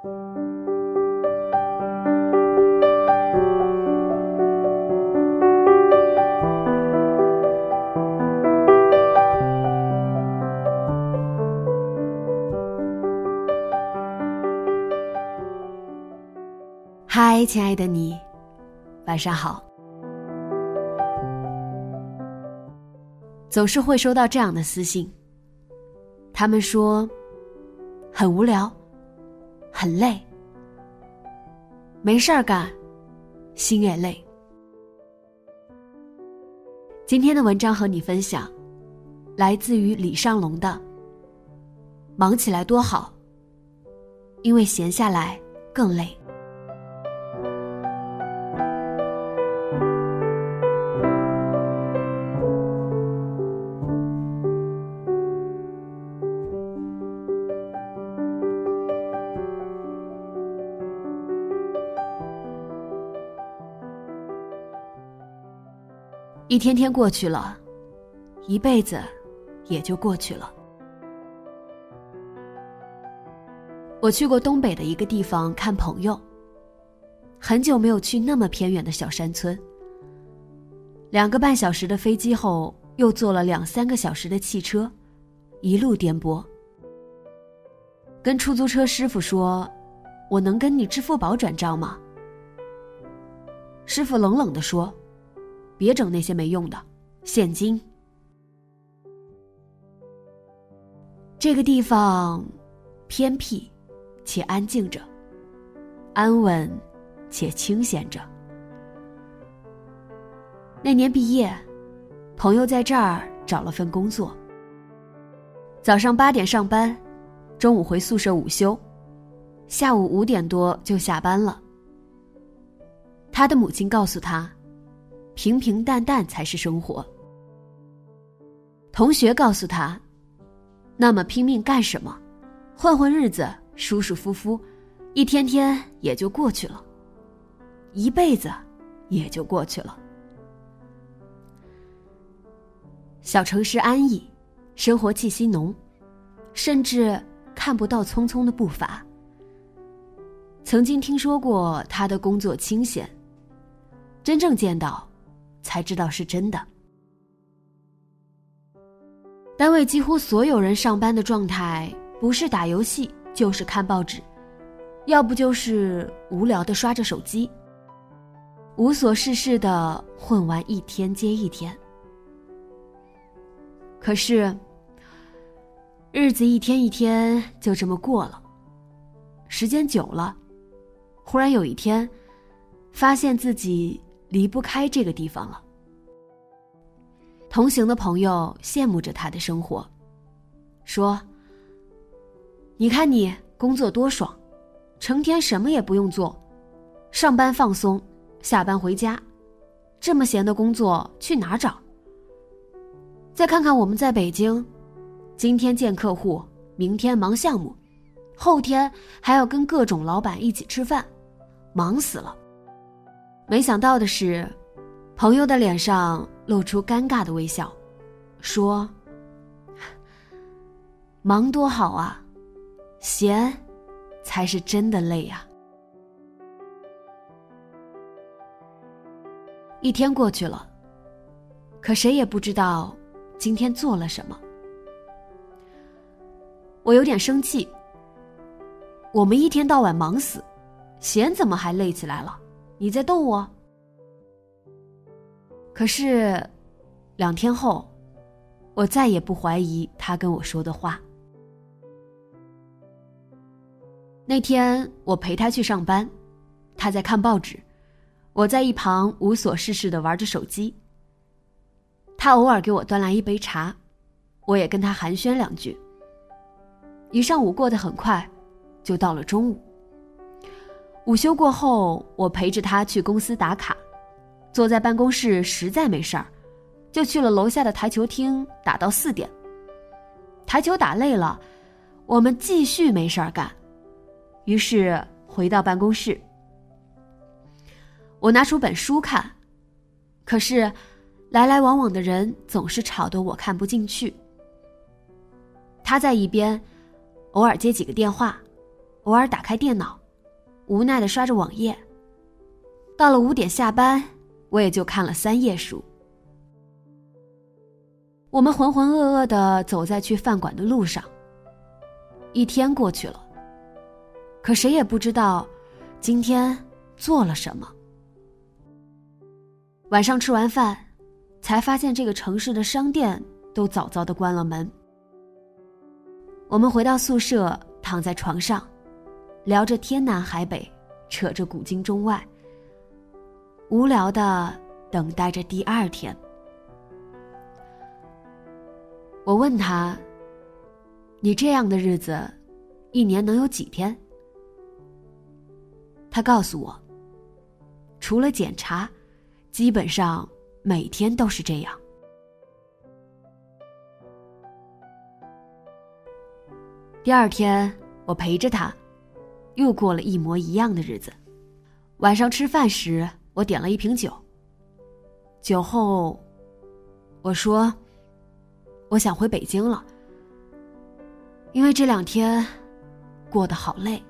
嗨，亲爱的你，晚上好。总是会收到这样的私信，他们说很无聊，很累，没事儿干，心也累。今天的文章和你分享，来自于李尚龙的《忙起来多好，因为闲下来更累》。一天天过去了，一辈子也就过去了。我去过东北的一个地方看朋友，很久没有去那么偏远的小山村。两个半小时的飞机后，又坐了两三个小时的汽车，一路颠簸。跟出租车师傅说：“我能跟你支付宝转账吗？”师傅冷冷的说。别整那些没用的，现金。这个地方偏僻且安静着，安稳且清闲着。那年毕业，朋友在这儿找了份工作。早上八点上班，中午回宿舍午休，下午五点多就下班了。他的母亲告诉他。平平淡淡才是生活。同学告诉他：“那么拼命干什么？混混日子，舒舒服服，一天天也就过去了，一辈子也就过去了。”小城市安逸，生活气息浓，甚至看不到匆匆的步伐。曾经听说过他的工作清闲，真正见到。才知道是真的。单位几乎所有人上班的状态，不是打游戏，就是看报纸，要不就是无聊的刷着手机，无所事事的混完一天接一天。可是，日子一天一天就这么过了，时间久了，忽然有一天，发现自己。离不开这个地方了。同行的朋友羡慕着他的生活，说：“你看你工作多爽，成天什么也不用做，上班放松，下班回家，这么闲的工作去哪找？再看看我们在北京，今天见客户，明天忙项目，后天还要跟各种老板一起吃饭，忙死了。”没想到的是，朋友的脸上露出尴尬的微笑，说：“忙多好啊，闲才是真的累呀。”一天过去了，可谁也不知道今天做了什么。我有点生气。我们一天到晚忙死，闲怎么还累起来了？你在逗我？可是，两天后，我再也不怀疑他跟我说的话。那天我陪他去上班，他在看报纸，我在一旁无所事事的玩着手机。他偶尔给我端来一杯茶，我也跟他寒暄两句。一上午过得很快，就到了中午。午休过后，我陪着他去公司打卡，坐在办公室实在没事儿，就去了楼下的台球厅打到四点。台球打累了，我们继续没事儿干，于是回到办公室。我拿出本书看，可是。来来往往的人总是吵得我看不进去。他在一边，偶尔接几个电话，偶尔打开电脑，无奈的刷着网页。到了五点下班，我也就看了三页书。我们浑浑噩噩的走在去饭馆的路上。一天过去了，可谁也不知道今天做了什么。晚上吃完饭。才发现这个城市的商店都早早的关了门。我们回到宿舍，躺在床上，聊着天南海北，扯着古今中外，无聊的等待着第二天。我问他：“你这样的日子，一年能有几天？”他告诉我：“除了检查，基本上。”每天都是这样。第二天，我陪着他，又过了一模一样的日子。晚上吃饭时，我点了一瓶酒。酒后，我说：“我想回北京了，因为这两天过得好累。”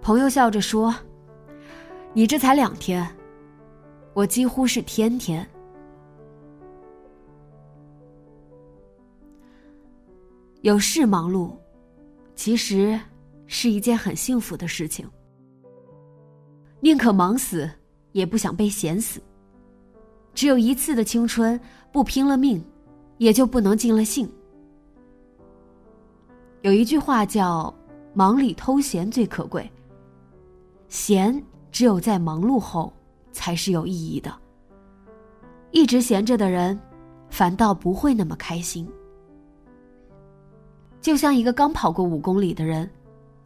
朋友笑着说：“你这才两天。”我几乎是天天有事忙碌，其实是一件很幸福的事情。宁可忙死，也不想被闲死。只有一次的青春，不拼了命，也就不能尽了兴。有一句话叫“忙里偷闲最可贵”，闲只有在忙碌后。才是有意义的。一直闲着的人，反倒不会那么开心。就像一个刚跑过五公里的人，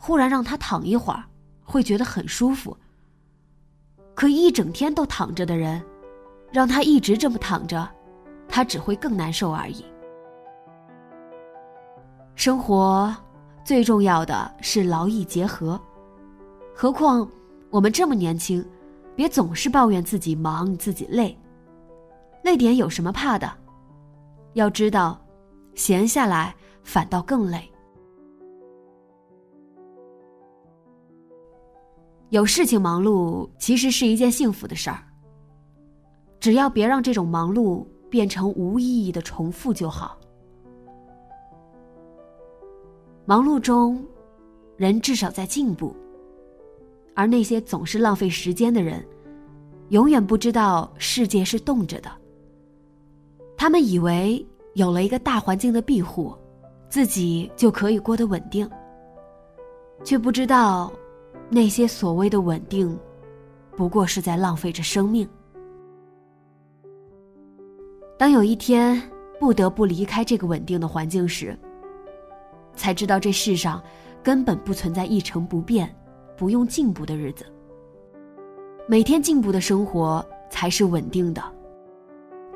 忽然让他躺一会儿，会觉得很舒服。可一整天都躺着的人，让他一直这么躺着，他只会更难受而已。生活最重要的是劳逸结合，何况我们这么年轻。别总是抱怨自己忙自己累，累点有什么怕的？要知道，闲下来反倒更累。有事情忙碌其实是一件幸福的事儿，只要别让这种忙碌变成无意义的重复就好。忙碌中，人至少在进步。而那些总是浪费时间的人，永远不知道世界是动着的。他们以为有了一个大环境的庇护，自己就可以过得稳定，却不知道那些所谓的稳定，不过是在浪费着生命。当有一天不得不离开这个稳定的环境时，才知道这世上根本不存在一成不变。不用进步的日子，每天进步的生活才是稳定的，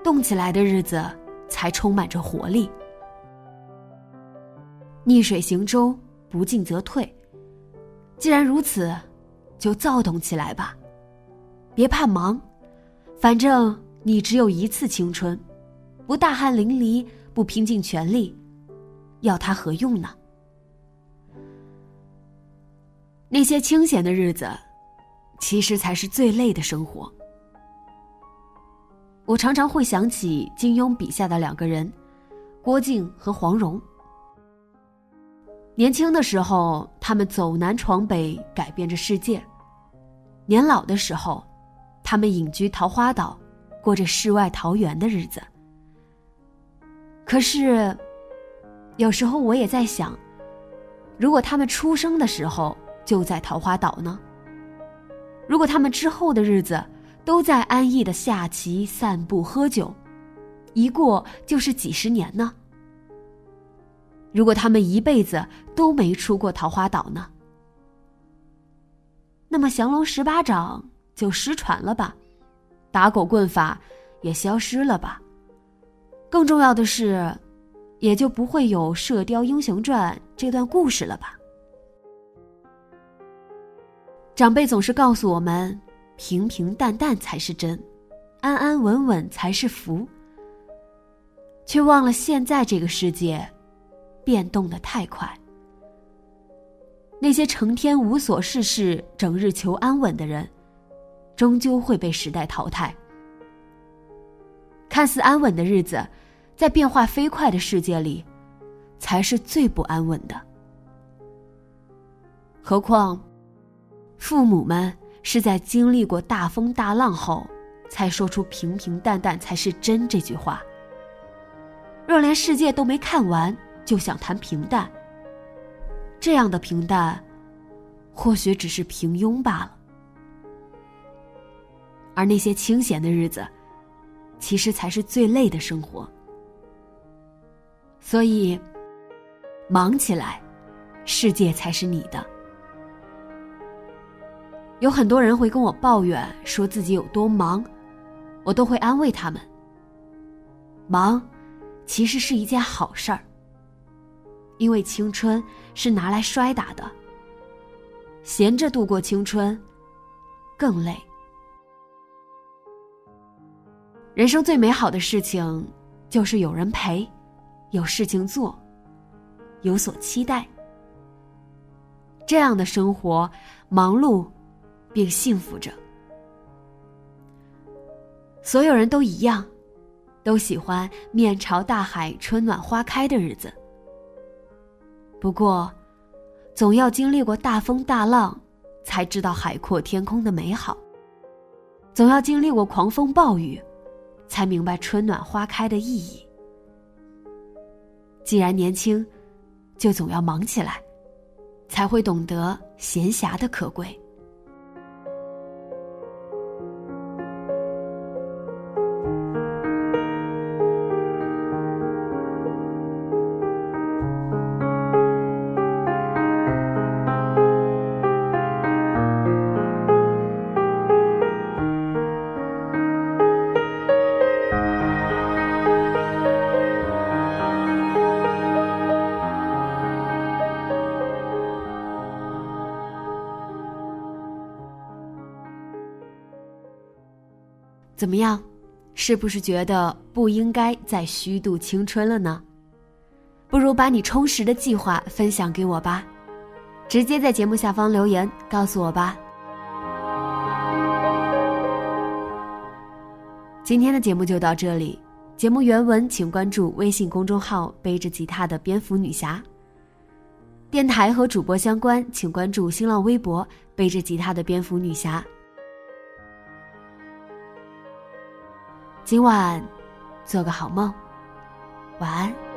动起来的日子才充满着活力。逆水行舟，不进则退。既然如此，就躁动起来吧，别怕忙，反正你只有一次青春，不大汗淋漓，不拼尽全力，要它何用呢？那些清闲的日子，其实才是最累的生活。我常常会想起金庸笔下的两个人，郭靖和黄蓉。年轻的时候，他们走南闯北，改变着世界；年老的时候，他们隐居桃花岛，过着世外桃源的日子。可是，有时候我也在想，如果他们出生的时候，就在桃花岛呢。如果他们之后的日子都在安逸的下棋、散步、喝酒，一过就是几十年呢？如果他们一辈子都没出过桃花岛呢？那么降龙十八掌就失传了吧？打狗棍法也消失了吧？更重要的是，也就不会有《射雕英雄传》这段故事了吧？长辈总是告诉我们，平平淡淡才是真，安安稳稳才是福。却忘了现在这个世界，变动的太快。那些成天无所事事、整日求安稳的人，终究会被时代淘汰。看似安稳的日子，在变化飞快的世界里，才是最不安稳的。何况，父母们是在经历过大风大浪后，才说出“平平淡淡才是真”这句话。若连世界都没看完，就想谈平淡，这样的平淡，或许只是平庸罢了。而那些清闲的日子，其实才是最累的生活。所以，忙起来，世界才是你的。有很多人会跟我抱怨，说自己有多忙，我都会安慰他们：忙，其实是一件好事儿。因为青春是拿来摔打的，闲着度过青春，更累。人生最美好的事情，就是有人陪，有事情做，有所期待。这样的生活，忙碌，并幸福着。所有人都一样，都喜欢面朝大海、春暖花开的日子。不过，总要经历过大风大浪，才知道海阔天空的美好；总要经历过狂风暴雨。才明白春暖花开的意义。既然年轻，就总要忙起来，才会懂得闲暇的可贵。怎么样，是不是觉得不应该再虚度青春了呢？不如把你充实的计划分享给我吧，直接在节目下方留言告诉我吧。今天的节目就到这里，节目原文请关注微信公众号“背着吉他的蝙蝠女侠”。电台和主播相关，请关注新浪微博“背着吉他的蝙蝠女侠”。今晚，做个好梦，晚安。